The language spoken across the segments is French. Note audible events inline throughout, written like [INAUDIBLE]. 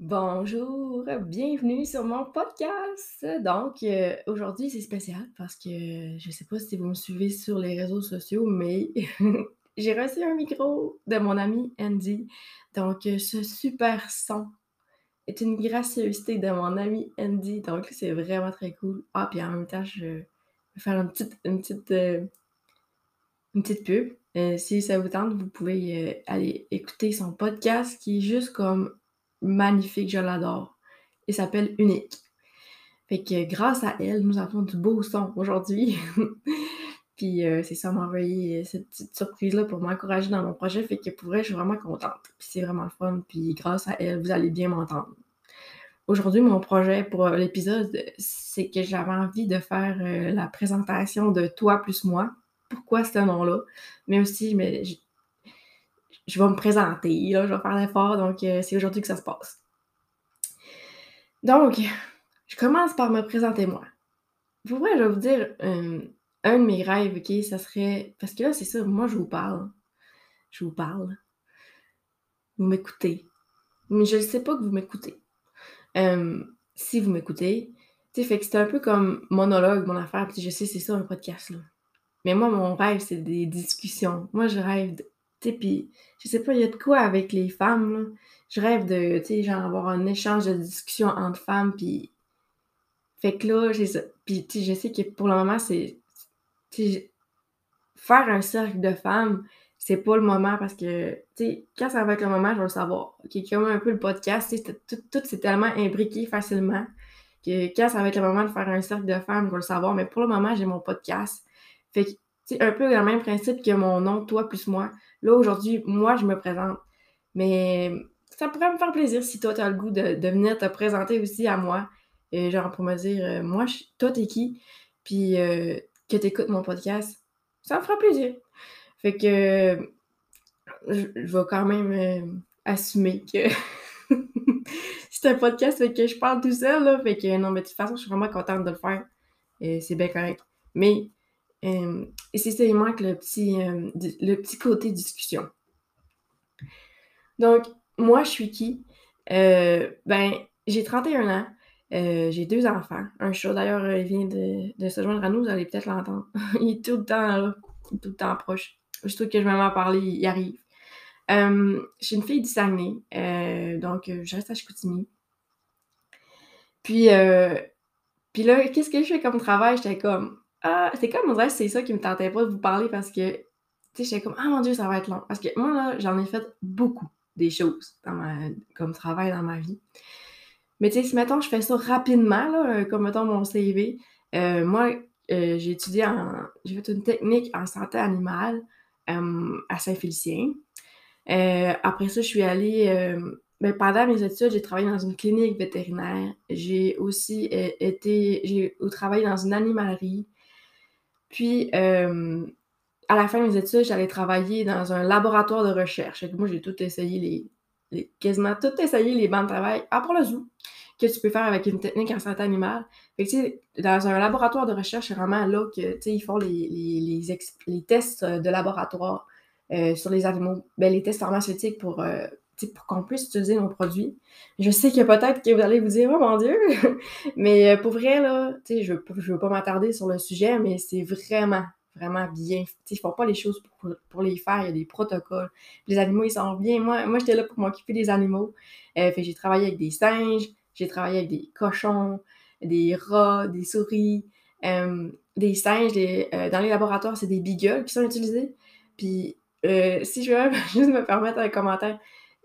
Bonjour, bienvenue sur mon podcast. Donc, euh, aujourd'hui, c'est spécial parce que je sais pas si vous me suivez sur les réseaux sociaux, mais [LAUGHS] j'ai reçu un micro de mon ami Andy. Donc, euh, ce super son est une gracieuseté de mon ami Andy. Donc, c'est vraiment très cool. Ah, puis en même temps, je vais faire une petite, une petite, euh, une petite pub. si ça vous tente, vous pouvez aller écouter son podcast qui est juste comme magnifique, je l'adore. Il s'appelle Unique. Fait que grâce à elle, nous avons du beau son aujourd'hui. [LAUGHS] Puis euh, c'est ça, m'a envoyé cette petite surprise-là pour m'encourager dans mon projet. Fait que pour vrai, je suis vraiment contente. Puis c'est vraiment le fun. Puis grâce à elle, vous allez bien m'entendre. Aujourd'hui, mon projet pour l'épisode, c'est que j'avais envie de faire euh, la présentation de Toi plus moi. Pourquoi ce nom-là? Mais aussi, mais je vais me présenter, là, je vais faire l'effort, donc euh, c'est aujourd'hui que ça se passe. Donc, je commence par me présenter moi. Pour vrai, je vais vous dire euh, un de mes rêves, ok, ça serait. Parce que là, c'est ça, moi je vous parle. Je vous parle. Vous m'écoutez. Mais je ne sais pas que vous m'écoutez. Euh, si vous m'écoutez, tu sais, fait que c'est un peu comme monologue, mon affaire, puis je sais, c'est ça un podcast, là. Mais moi, mon rêve, c'est des discussions. Moi, je rêve de tu sais, puis je sais pas, il y a de quoi avec les femmes, là. Je rêve de, tu sais, genre avoir un échange de discussion entre femmes, puis... Fait que là, j'ai. Puis, tu sais, je sais que pour le moment, c'est... Tu faire un cercle de femmes, c'est pas le moment parce que, tu sais, quand ça va être le moment, je vais le savoir. OK, comme un peu le podcast, tu sais, tout, tout c'est tellement imbriqué facilement que quand ça va être le moment de faire un cercle de femmes, je vais le savoir. Mais pour le moment, j'ai mon podcast. Fait que, c'est un peu le même principe que mon nom, toi plus moi. Là, aujourd'hui, moi, je me présente. Mais ça pourrait me faire plaisir si toi, tu as le goût de, venir te présenter aussi à moi. Et genre, pour me dire, euh, moi, toi, t'es qui? Puis euh, que tu écoutes mon podcast. Ça me fera plaisir. Fait que je, vais quand même euh, assumer que [LAUGHS] c'est un podcast fait que je parle tout seul. Là, fait que non, mais de toute façon, je suis vraiment contente de le faire. Et c'est bien correct. Mais euh, et c'est seulement que le petit, euh, le petit côté discussion. Donc, moi, je suis qui? Euh, ben, j'ai 31 ans. j'ai deux enfants. Un chat, d'ailleurs, il vient de, se joindre à nous. Vous allez peut-être l'entendre. [LAUGHS] il est tout le temps là, tout le temps proche. Je trouve que je vais m'en parler, il arrive. Euh, j'ai une fille du Saguenay, donc je reste à Chicoutimi. Puis, puis là, qu'est-ce que je fais comme travail? J'étais comme, ah, c'est comme, on dirait c'est ça qui me tentait pas de vous parler parce que, tu sais, j'étais comme, ah mon Dieu, ça va être long. Parce que moi, là, j'en ai fait beaucoup des choses dans ma, comme travail dans ma vie. Mais tu sais, si mettons, je fais ça rapidement, là, euh, comme mettons mon CV, euh, moi, euh, j'ai étudié en. J'ai fait une technique en santé animale à Saint-Félicien. après ça, je suis allée. Ben, pendant mes études, j'ai travaillé dans une clinique vétérinaire. J'ai aussi été. J'ai travaillé dans une animalerie. Puis, euh, à la fin de mes études, j'allais travailler dans un laboratoire de recherche. moi, j'ai tout essayé, les, quasiment tout essayé les bancs de travail, à part le zoo, que tu peux faire avec une technique en santé animale. Dans un laboratoire de recherche, c'est vraiment là que, ils font les, les, tests de laboratoire euh, sur les animaux. Ben, les tests pharmaceutiques pour pour qu'on puisse utiliser nos produits. Je sais que peut-être que vous allez vous dire, oh mon Dieu! [LAUGHS] mais euh, pour vrai, là, je ne veux, pas m'attarder sur le sujet, mais c'est vraiment, vraiment bien. Ils ne font pas les choses pour, les faire, il y a des protocoles. Les animaux, ils sont bien. Moi, moi j'étais là pour m'occuper des animaux. Euh, j'ai travaillé avec des singes, j'ai travaillé avec des cochons, des rats, des souris, euh, des singes. dans les laboratoires, c'est des beagles qui sont utilisés. Puis, si je veux [LAUGHS] juste me permettre un commentaire,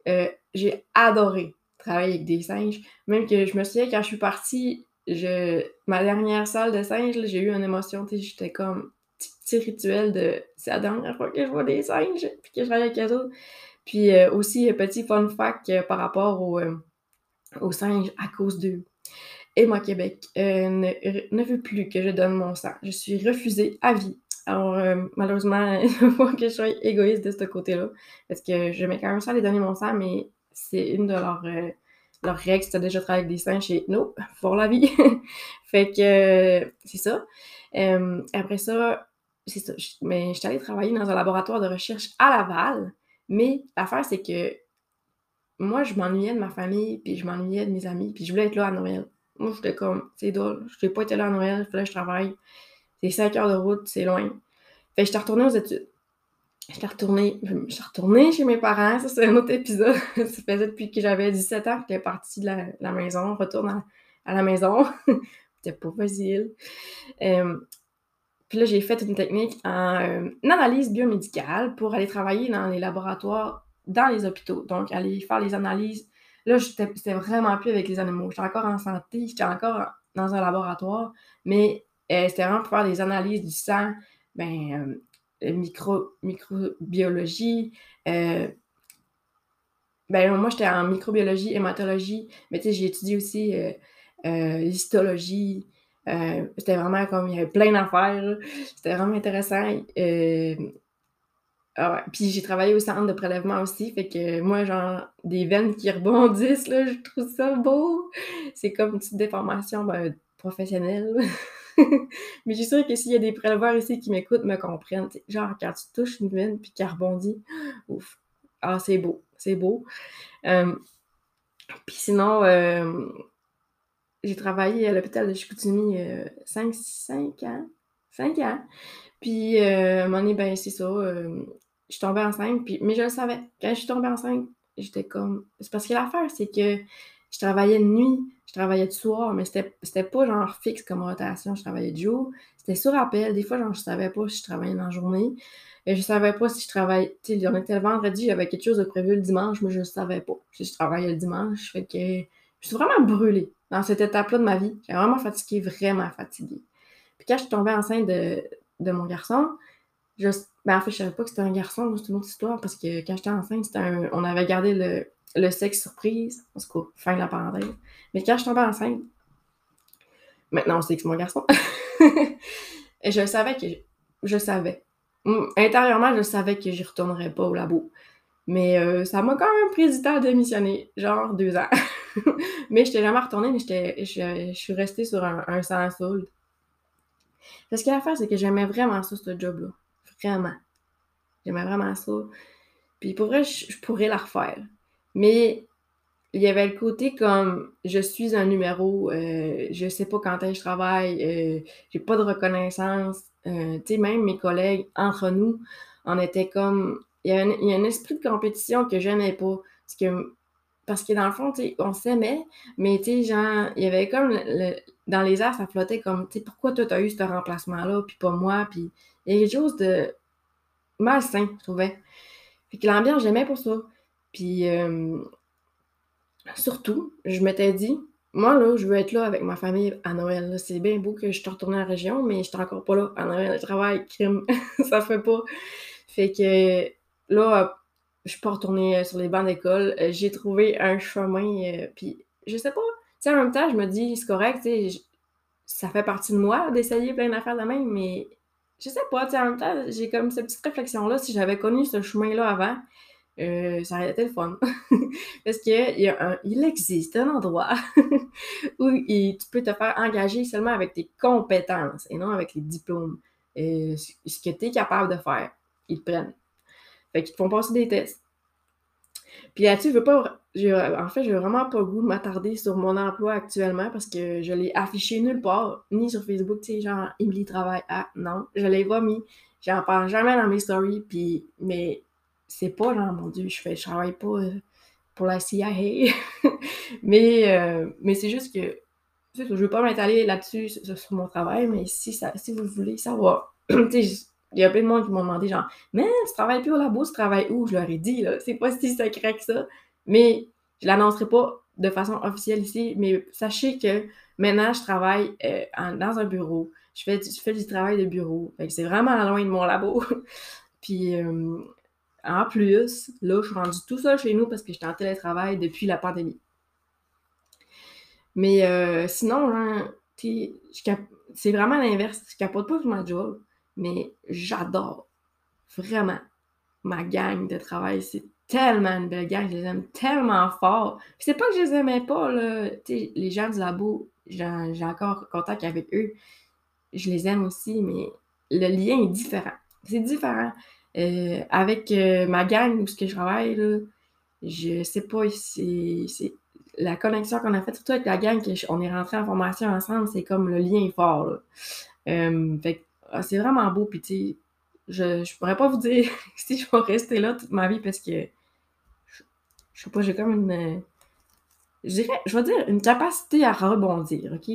euh, j'ai adoré travailler avec des singes. Même que je me souviens, quand je suis partie, je, ma dernière salle de singes, j'ai eu une émotion, j'étais comme petit, rituel de c'est la dernière fois que je vois des singes, puis que je travaille avec eux Puis euh, aussi, petit fun fact euh, par rapport aux singes à cause d'eux. Moi, Québec ne veut plus que je donne mon sang. Je suis refusée à vie alors, euh, malheureusement, [LAUGHS] il faut que je sois égoïste de ce côté-là. Parce que je mets quand même ça à les donner mon sang, mais c'est une de leurs, euh, leurs règles. Si tu as déjà travaillé avec des singes chez nous, [LAUGHS] pour la vie. [LAUGHS] fait que c'est ça. Euh, après ça, c'est ça. Mais je suis allée travailler dans un laboratoire de recherche à Laval. Mais l'affaire, c'est que moi, je m'ennuyais de ma famille, puis je m'ennuyais de mes amis, puis je voulais être là à Noël. Moi, j'étais comme, c'est drôle, je n'ai pas été là à Noël, il fallait que je travaille. C'est 5 heures de route, c'est loin. Fait que j'étais retournée aux études. J'étais retournée, j'étais retournée chez mes parents, ça c'est un autre épisode. [LAUGHS] ça faisait depuis que j'avais 17 ans que j'étais partie de la, maison, retourne à, la maison. [LAUGHS] C'était pas facile. Euh, puis là, j'ai fait une technique en euh, analyse biomédicale pour aller travailler dans les laboratoires, dans les hôpitaux. Donc, aller faire les analyses. Là, c'était vraiment plus avec les animaux. J'étais encore en santé, j'étais encore dans un laboratoire, mais euh, c'était vraiment pour faire des analyses du sang, ben, euh, micro, microbiologie. ben, moi, j'étais en microbiologie, hématologie, mais tu sais, j'ai étudié aussi l'histologie, euh, c'était vraiment comme, il y avait plein d'affaires. C'était vraiment intéressant. Euh, ah Puis j'ai travaillé au centre de prélèvement aussi, fait que moi, genre, des veines qui rebondissent, là, je trouve ça beau. C'est comme une petite déformation ben, professionnelle. [LAUGHS] [LAUGHS] Mais je suis sûre que s'il y a des préleveurs ici qui m'écoutent, me comprennent. genre, quand tu touches une veine puis qu'elle rebondit, [GASPS] ouf. Ah, c'est beau, c'est beau. Euh, puis sinon, j'ai travaillé à l'hôpital de Chicoutimi 5, euh, 5 ans. 5 ans. Puis, euh, à un moment donné, ben, c'est ça. Euh, je suis tombée enceinte. Puis, mais je le savais. Quand je suis tombée enceinte, j'étais comme. C'est parce que l'affaire, c'est que je travaillais de nuit, je travaillais de soir, mais c'était pas genre fixe comme rotation. Je travaillais de jour. C'était sur appel. Des fois, genre, je savais pas si je travaillais dans la journée. Et je savais pas si je travaillais. Tu sais, on était le vendredi, j'avais quelque chose de prévu le dimanche, mais je ne savais pas si je travaillais le dimanche. Je suis vraiment brûlée dans cette étape-là de ma vie. J'étais vraiment fatiguée, vraiment fatiguée. Puis quand je suis tombée enceinte de, mon garçon, ben en fait, je savais pas que c'était un garçon, c'est une autre histoire, parce que quand j'étais enceinte, un, on avait gardé le, le sexe surprise. En tout cas, fin de la parenthèse. Mais quand je tombée enceinte, maintenant on sait que c'est mon garçon. [LAUGHS] Je savais que. Je savais. Intérieurement, je savais que j'y retournerais pas au labo. Mais euh, ça m'a quand même pris du temps de démissionner, genre deux ans. [LAUGHS] mais je n'étais jamais retournée, mais je, je, suis restée sur un, un sans solde. Parce que l'affaire, c'est que j'aimais vraiment ça, ce job-là. Vraiment. J'aimais vraiment ça. Puis pour vrai, je, pourrais la refaire. Mais il y avait le côté comme je suis un numéro, euh, je sais pas quand je travaille, euh, j'ai pas de reconnaissance. Euh, tu sais, même mes collègues, entre nous, on était comme. Il y, a un, il y a un esprit de compétition que j'aimais pas. Parce que parce que dans le fond, on s'aimait, mais tu genre, il y avait comme dans les airs, ça flottait comme, tu sais, pourquoi toi t'as eu ce remplacement-là, puis pas moi, puis il y a quelque chose de malsain, je trouvais. Fait que l'ambiance, j'aimais pour ça. Puis euh, surtout, je m'étais dit, moi là, je veux être là avec ma famille à Noël. C'est bien beau que je te retourne à la région, mais je suis encore pas là à Noël. Je travaille, crime, [LAUGHS] ça fait pas. Fait que là, je suis pas retournée euh, sur les bancs d'école. Euh, j'ai trouvé un chemin, puis je sais pas. Tu en même temps, je me dis, c'est correct, tu ça fait partie de moi d'essayer plein d'affaires de même, mais je sais pas, tu en même temps, j'ai comme cette petite réflexion-là. Si j'avais connu ce chemin-là avant, ça aurait été le fun. [LAUGHS] Parce qu'il il existe un endroit [LAUGHS] où tu peux te faire engager seulement avec tes compétences et non avec les diplômes. ce que tu es capable de faire, ils te prennent. Fait qu'ils te font passer des tests. Puis là-dessus, je veux pas. En fait, j'ai vraiment pas goût de m'attarder sur mon emploi actuellement parce que je l'ai affiché nulle part, ni sur Facebook, tu sais, genre Emily travaille à. Non, je l'ai pas mis. J'en parle jamais dans mes stories, puis. Mais c'est pas genre, mon Dieu, je fais, je travaille pas euh, pour la CIA. [LAUGHS] mais euh, mais c'est juste que. Je veux pas m'étaler là-dessus sur, mon travail, mais si, ça, si vous voulez savoir, [CLEARS THROAT] il y a plein de monde qui m'ont demandé, genre, mais tu travailles plus au labo, tu travailles où? Je leur ai dit, là, [LAUGHS] c'est pas si secret que ça. Mais je l'annoncerai pas de façon officielle ici, mais sachez que maintenant, je travaille euh, dans un bureau. Je fais, je fais du travail de bureau. C'est vraiment loin de mon labo. [LAUGHS] Puis, euh, en plus, là, je suis rendue tout seul chez nous parce que j'étais en télétravail depuis la pandémie. Mais euh, sinon, hein, c'est vraiment l'inverse. Je capote pas sur ma job. Mais j'adore vraiment ma gang de travail. C'est tellement une belle gang, je les aime tellement fort. c'est pas que je les aimais pas, les gens du labo, j'ai encore contact avec eux. Je les aime aussi, mais le lien est différent. C'est différent. Euh, avec euh, ma gang où ce que je travaille, là, Je sais pas, c'est la connexion qu'on a faite, surtout avec la gang, on est rentré en formation ensemble, c'est comme le lien fort. Euh, ah, c'est vraiment beau, puis tu je, je pourrais pas vous dire [LAUGHS] si je vais rester là toute ma vie parce que je, je sais pas, j'ai comme une. Je dirais, je vais dire une capacité à rebondir, OK?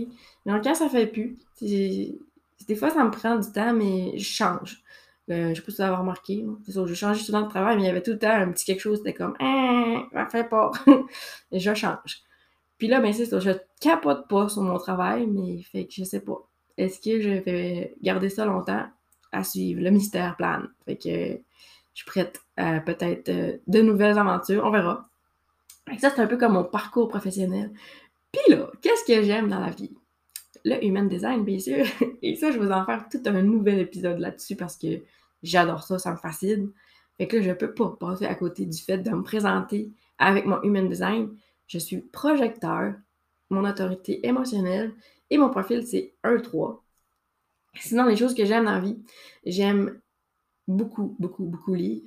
Mais quand ça fait plus, des fois ça me prend du temps, mais je change. Euh, je sais pas si vous remarqué. C'est ça, j'ai changé souvent de travail, mais il y avait tout le temps un petit quelque chose, c'était comme Hein, ça fait pas. [LAUGHS] Et je change. Puis là, ben c'est ça, je capote pas sur mon travail, mais fait que je sais pas. Est-ce que je vais garder ça longtemps? À suivre. Le mystère plane? Fait que je suis prête à peut-être euh, de nouvelles aventures. On verra. Ça, c'est un peu comme mon parcours professionnel. Puis là, qu'est-ce que j'aime dans la vie? Le human design, bien sûr. [LAUGHS] Et ça, je vais en faire tout un nouvel épisode là-dessus parce que J'adore ça, ça me fascine. Fait que là, je peux pas passer à côté du fait de me présenter avec mon Human Design. Je suis projecteur, mon autorité émotionnelle et mon profil, c'est 1-3. Sinon, les choses que j'aime dans la vie, j'aime beaucoup, beaucoup, beaucoup lire.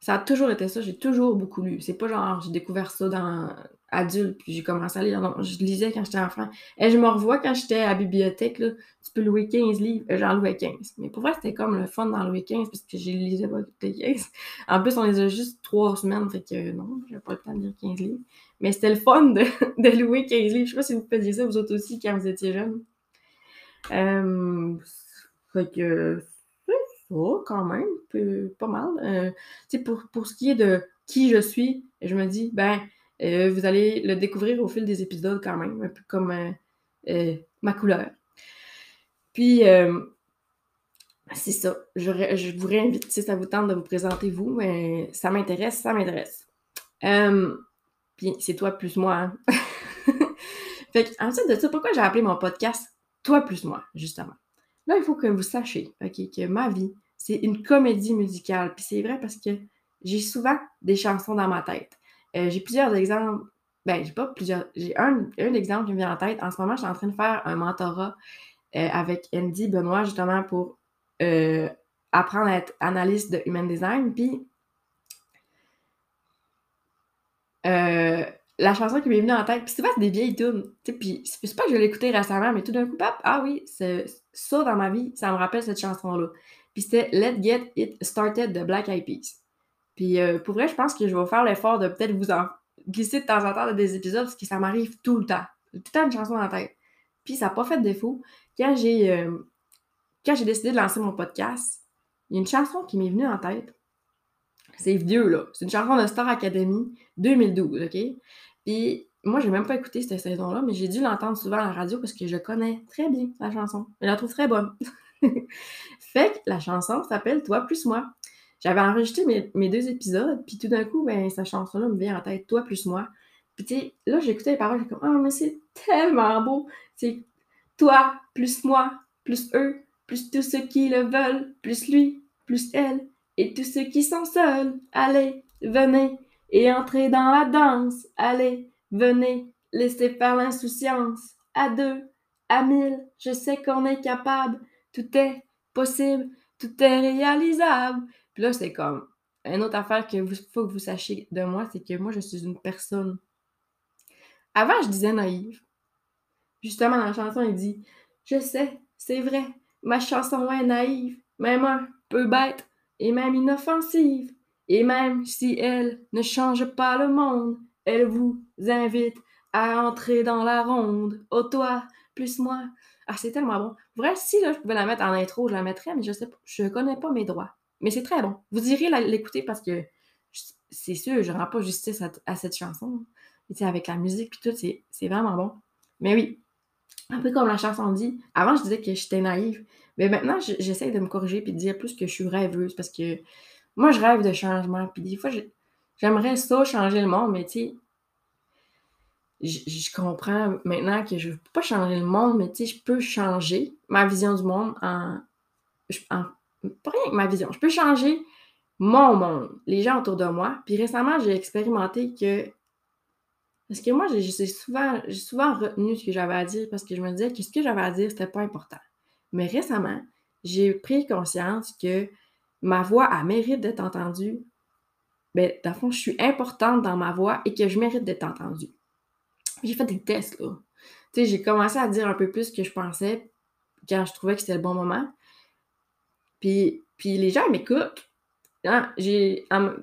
Ça a toujours été ça, j'ai toujours beaucoup lu. C'est pas genre, j'ai découvert ça dans adulte, puis j'ai commencé à lire. Non, je lisais quand j'étais enfant. Et je me revois quand j'étais à la bibliothèque, là, tu peux louer 15 livres, euh, j'en louais 15. Mais pour vrai, c'était comme le fun d'en louer 15, parce que j'ai lisais pas toutes les 15. [LAUGHS] En plus, on les a juste trois semaines, fait que non, j'ai pas le temps de lire 15 livres. Mais c'était le fun de, [LAUGHS] de, louer 15 livres. Je sais pas si vous faisiez ça, vous autres aussi, quand vous étiez jeunes. Euh, fait que ça, quand même, pas mal. Euh, pour, ce qui est de qui je suis, je me dis, ben, euh, vous allez le découvrir au fil des épisodes quand même, un peu comme euh, ma couleur. Puis, c'est ça. Je, vous réinvite, si ça vous tente de vous présenter vous, mais ça m'intéresse, ça m'intéresse. puis, c'est toi plus moi. Hein. [LAUGHS] fait ensuite de ça, pourquoi j'ai appelé mon podcast Toi plus moi, justement? Là, il faut que vous sachiez, OK, que ma vie, c'est une comédie musicale. Puis c'est vrai parce que j'ai souvent des chansons dans ma tête. Euh, j'ai plusieurs exemples. Ben, j'ai pas plusieurs. J'ai un, exemple qui me vient en tête. En ce moment, je suis en train de faire un mentorat euh, avec Andy Benoît, justement, pour euh, apprendre à être analyste de human design. Puis, la chanson qui m'est venue en tête, puis souvent, c'est des vieilles tunes. Puis, c'est pas que je l'ai écouter récemment, mais tout d'un coup, ah oui, ça dans ma vie, ça me rappelle cette chanson-là. Puis c'était Let's Get It Started de Black Eyed Peas. Puis euh, pour vrai, je pense que je vais faire l'effort de peut-être vous en glisser de temps en temps dans des épisodes parce que ça m'arrive tout le temps. Tout le temps une chanson dans la tête. Puis ça n'a pas fait de défaut. Quand j'ai euh, quand j'ai décidé de lancer mon podcast, il y a une chanson qui m'est venue en tête. C'est vieux, là. C'est une chanson de Star Academy 2012, OK? Puis moi, j'ai même pas écouté cette saison-là, mais j'ai dû l'entendre souvent à la radio parce que je connais très bien la chanson. Je la trouve très bonne. [LAUGHS] fait que la chanson s'appelle Toi plus moi. J'avais enregistré mes, deux épisodes, puis tout d'un coup, ben, sa chanson-là me vient en tête, toi plus moi. Puis tu sais, là, j'écoutais les paroles, j'ai comme, oh, mais c'est tellement beau. C'est toi plus moi, plus eux, plus tous ceux qui le veulent, plus lui, plus elle, et tous ceux qui sont seuls. Allez, venez, et entrez dans la danse. Allez, venez, laissez faire l'insouciance. À deux, à mille, je sais qu'on est capable. Tout est possible, tout est réalisable. Puis là, c'est comme une autre affaire qu'il faut que vous sachiez de moi, c'est que moi, je suis une personne. Avant, je disais naïve. Justement, dans la chanson, il dit Je sais, c'est vrai, ma chanson est naïve, même un peu bête et même inoffensive. Et même si elle ne change pas le monde, elle vous invite à entrer dans la ronde. Oh, toi, plus moi. Ah, c'est tellement bon. Vrai, si là, je pouvais la mettre en intro, je la mettrais, mais je sais pas, je connais pas mes droits. Mais c'est très bon. Vous irez l'écouter parce que c'est sûr, je rends pas justice à, cette chanson. avec la musique et tout, c'est vraiment bon. Mais oui, un peu comme la chanson dit, avant je disais que j'étais naïve, mais maintenant j'essaie de me corriger puis de dire plus que je suis rêveuse parce que moi je rêve de changement. Puis des fois, j'aimerais ça changer le monde, mais tu sais, je, comprends maintenant que je ne peux pas changer le monde, mais tu sais, je peux changer ma vision du monde en, en pas rien que ma vision. Je peux changer mon monde, les gens autour de moi. Puis récemment, j'ai expérimenté que. Parce que moi, j'ai souvent, souvent retenu ce que j'avais à dire parce que je me disais que ce que j'avais à dire, c'était pas important. Mais récemment, j'ai pris conscience que ma voix a mérite d'être entendue. Ben, dans le fond, je suis importante dans ma voix et que je mérite d'être entendue. J'ai fait des tests, là. Tu sais, j'ai commencé à dire un peu plus que je pensais quand je trouvais que c'était le bon moment. Puis, puis les gens m'écoutent. Hein, j'ai un,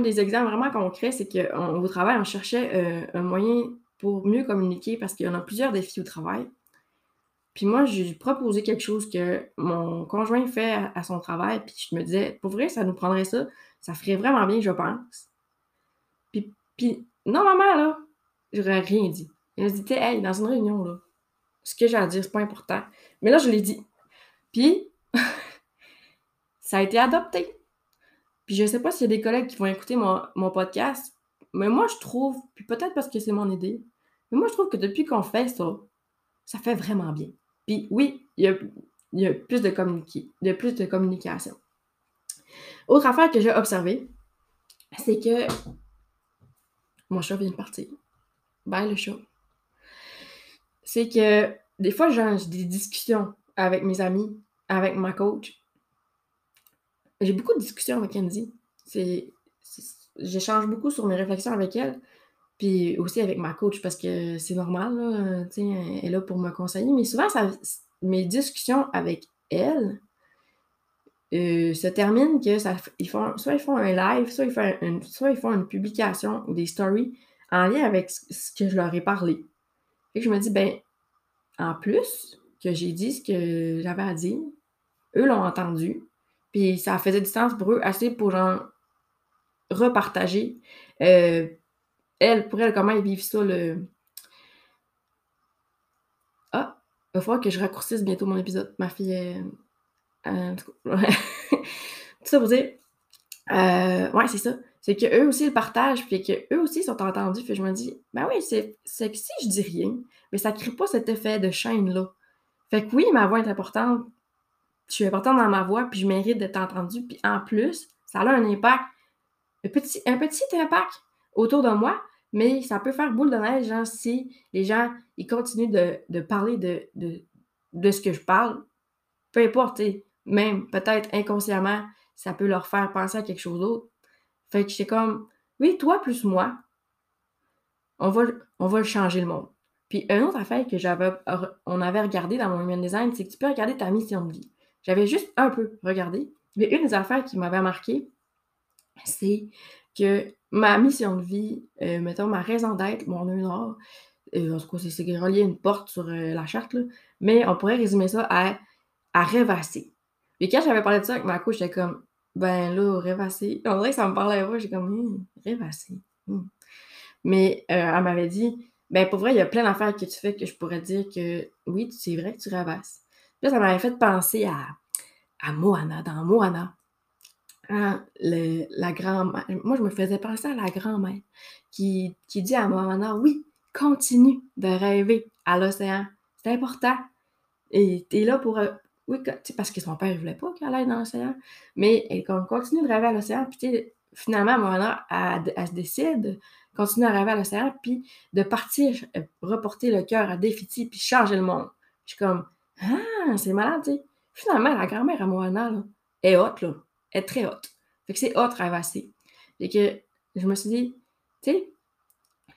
des exemples vraiment concrets, c'est qu'au travail, on cherchait euh, un moyen pour mieux communiquer parce qu'il y en a plusieurs défis au travail. Puis moi, j'ai proposé quelque chose que mon conjoint fait à, son travail, puis je me disais, pour vrai, ça nous prendrait ça, ça ferait vraiment bien, je pense. Puis, puis normalement, là, j'aurais rien dit. Il a dit, hey, dans une réunion, là, ce que j'ai à dire, c'est pas important. Mais là, je l'ai dit. Puis, [LAUGHS] ça a été adopté. Puis je sais pas s'il y a des collègues qui vont écouter mon, podcast, mais moi, je trouve, puis peut-être parce que c'est mon idée, mais moi, je trouve que depuis qu'on fait ça, ça fait vraiment bien. Puis oui, il y a, plus de, de plus de communication. Autre affaire que j'ai observée, c'est que mon chat vient de partir. Bye le chat. C'est que des fois, j'ai des discussions avec mes amis, avec ma coach. J'ai beaucoup de discussions avec Andy. C'est, j'échange beaucoup sur mes réflexions avec elle. Puis aussi avec ma coach, parce que c'est normal, là, elle est là pour me conseiller. Mais souvent, mes discussions avec elle euh, se terminent que ça, ils font, soit ils font un live, soit ils, font une, soit ils font une publication ou des stories en lien avec ce que je leur ai parlé. Et je me dis, ben, en plus que j'ai dit ce que j'avais à dire, eux l'ont entendu, puis ça faisait du sens pour eux assez pour genre repartager. Euh, elle, pour elle, comment ils vivent ça, le. Ah, il va falloir que je raccourcisse bientôt mon épisode. Ma fille est. Euh, [LAUGHS] tout ça pour dire. Euh, ouais, c'est ça. C'est qu'eux aussi le partagent, puis qu'eux aussi sont entendus. Puis je me dis, ben oui, c'est que si je dis rien, mais ça crée pas cet effet de chaîne-là. Fait que oui, ma voix est importante. Je suis importante dans ma voix, puis je mérite d'être entendue. Puis en plus, ça a un impact, un petit, un petit impact autour de moi, mais ça peut faire boule de neige genre, si les gens ils continuent de, parler de, de, ce que je parle. Peu importe, même peut-être inconsciemment, ça peut leur faire penser à quelque chose d'autre. Fait que j'étais comme, oui, toi plus moi, on va, changer le monde. Puis une autre affaire que j'avais, on avait regardé dans mon human design, c'est que tu peux regarder ta mission de vie. J'avais juste un peu regardé. Mais une des affaires qui m'avait marqué, c'est que ma mission de vie, euh, mettons ma raison d'être, mon nœud euh, en tout cas, c'est relié à une porte sur euh, la charte, mais on pourrait résumer ça à, à rêvasser. Et quand j'avais parlé de ça avec ma couche, j'étais comme, ben là, rêvasser. On dirait que ça me parlait pas, j'ai comme, hum, rêvasser. Hum. Mais elle m'avait dit, ben pour vrai, il y a plein d'affaires que tu fais que je pourrais dire que oui, c'est vrai que tu rêvasses. Puis là, ça m'avait fait penser à, à Moana, dans Moana. Hein, la grand-mère. Moi, je me faisais penser à la grand-mère qui, qui dit à Moana, oui, continue de rêver à l'océan. C'est important. Et tu es là pour. Oui, parce que son père ne voulait pas qu'elle aille dans l'océan. Mais elle continue de rêver à l'océan. Puis finalement, Moana, elle, se décide continuer à rêver à l'océan, puis de partir, euh, reporter le cœur à déficit, puis changer le monde. Je suis comme, ah, c'est malade, tu sais. Finalement, la grand-mère à Moana, là, est haute, là est très haute. Fait que c'est hot rêvasser. Et que je me suis dit, tu sais,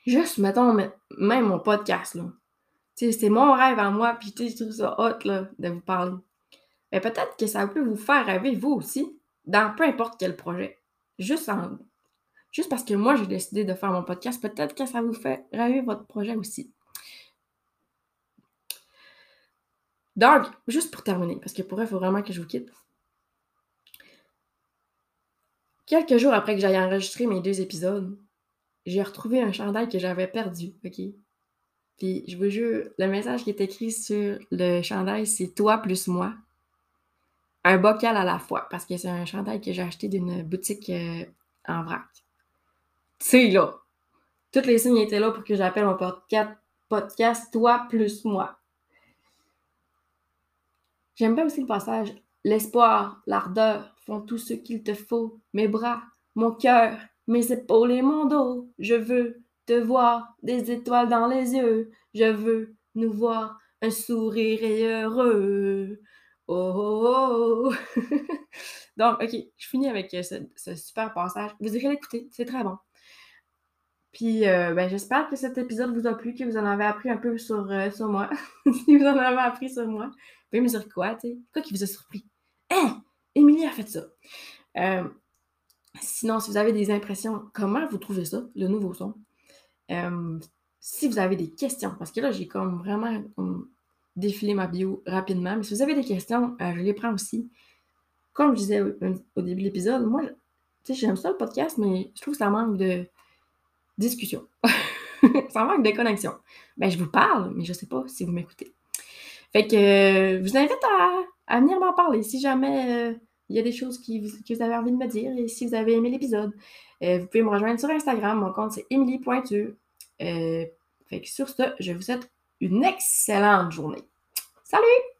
juste, mettons, même mon podcast, là. Tu sais, c'est mon rêve à moi, puis tu sais, je trouve ça hot, là, de vous parler. Mais peut-être que ça peut vous faire rêver, vous aussi, dans peu importe quel projet. Juste en... Juste parce que moi, j'ai décidé de faire mon podcast, peut-être que ça vous fait rêver votre projet aussi. Donc, juste pour terminer, parce que pour il faut vraiment que je vous quitte. Quelques jours après que j'aille enregistrer mes deux épisodes, j'ai retrouvé un chandail que j'avais perdu, OK? Puis je vous jure, le message qui est écrit sur le chandail, c'est toi plus moi. Un bocal à la fois, parce que c'est un chandail que j'ai acheté d'une boutique euh, en vrac. Tu là, toutes les signes étaient là pour que j'appelle mon podcast, podcast Toi plus moi. J'aime bien aussi le passage L'espoir, l'ardeur font tout ce qu'il te faut. Mes bras, mon cœur, mes épaules et mon dos. Je veux te voir, des étoiles dans les yeux. Je veux nous voir, un sourire heureux. Oh, oh, oh. [LAUGHS] Donc, OK, je finis avec euh, ce, super passage. Vous irez l'écouter, c'est très bon. Puis, euh, ben, j'espère que cet épisode vous a plu, que vous en avez appris un peu sur, euh, sur moi. [LAUGHS] si vous en avez appris sur moi, vous pouvez me dire quoi, tu sais? Quoi qui vous a surpris? Hein? Émilie a fait ça. sinon, si vous avez des impressions, comment vous trouvez ça, le nouveau son? si vous avez des questions, parce que là, j'ai comme vraiment défilé ma bio rapidement, mais si vous avez des questions, je les prends aussi comme je disais au, début de l'épisode, moi, tu sais, j'aime ça le podcast, mais je trouve que ça manque de discussion. [LAUGHS] ça manque de connexion. Ben, je vous parle, mais je sais pas si vous m'écoutez. Fait que je vous invite à, venir m'en parler si jamais euh, il y a des choses qui, que vous avez envie de me dire et si vous avez aimé l'épisode. Euh, vous pouvez me rejoindre sur Instagram. Mon compte, c'est Emily Pointu. Euh, fait que sur ce, je vous souhaite une excellente journée. Salut!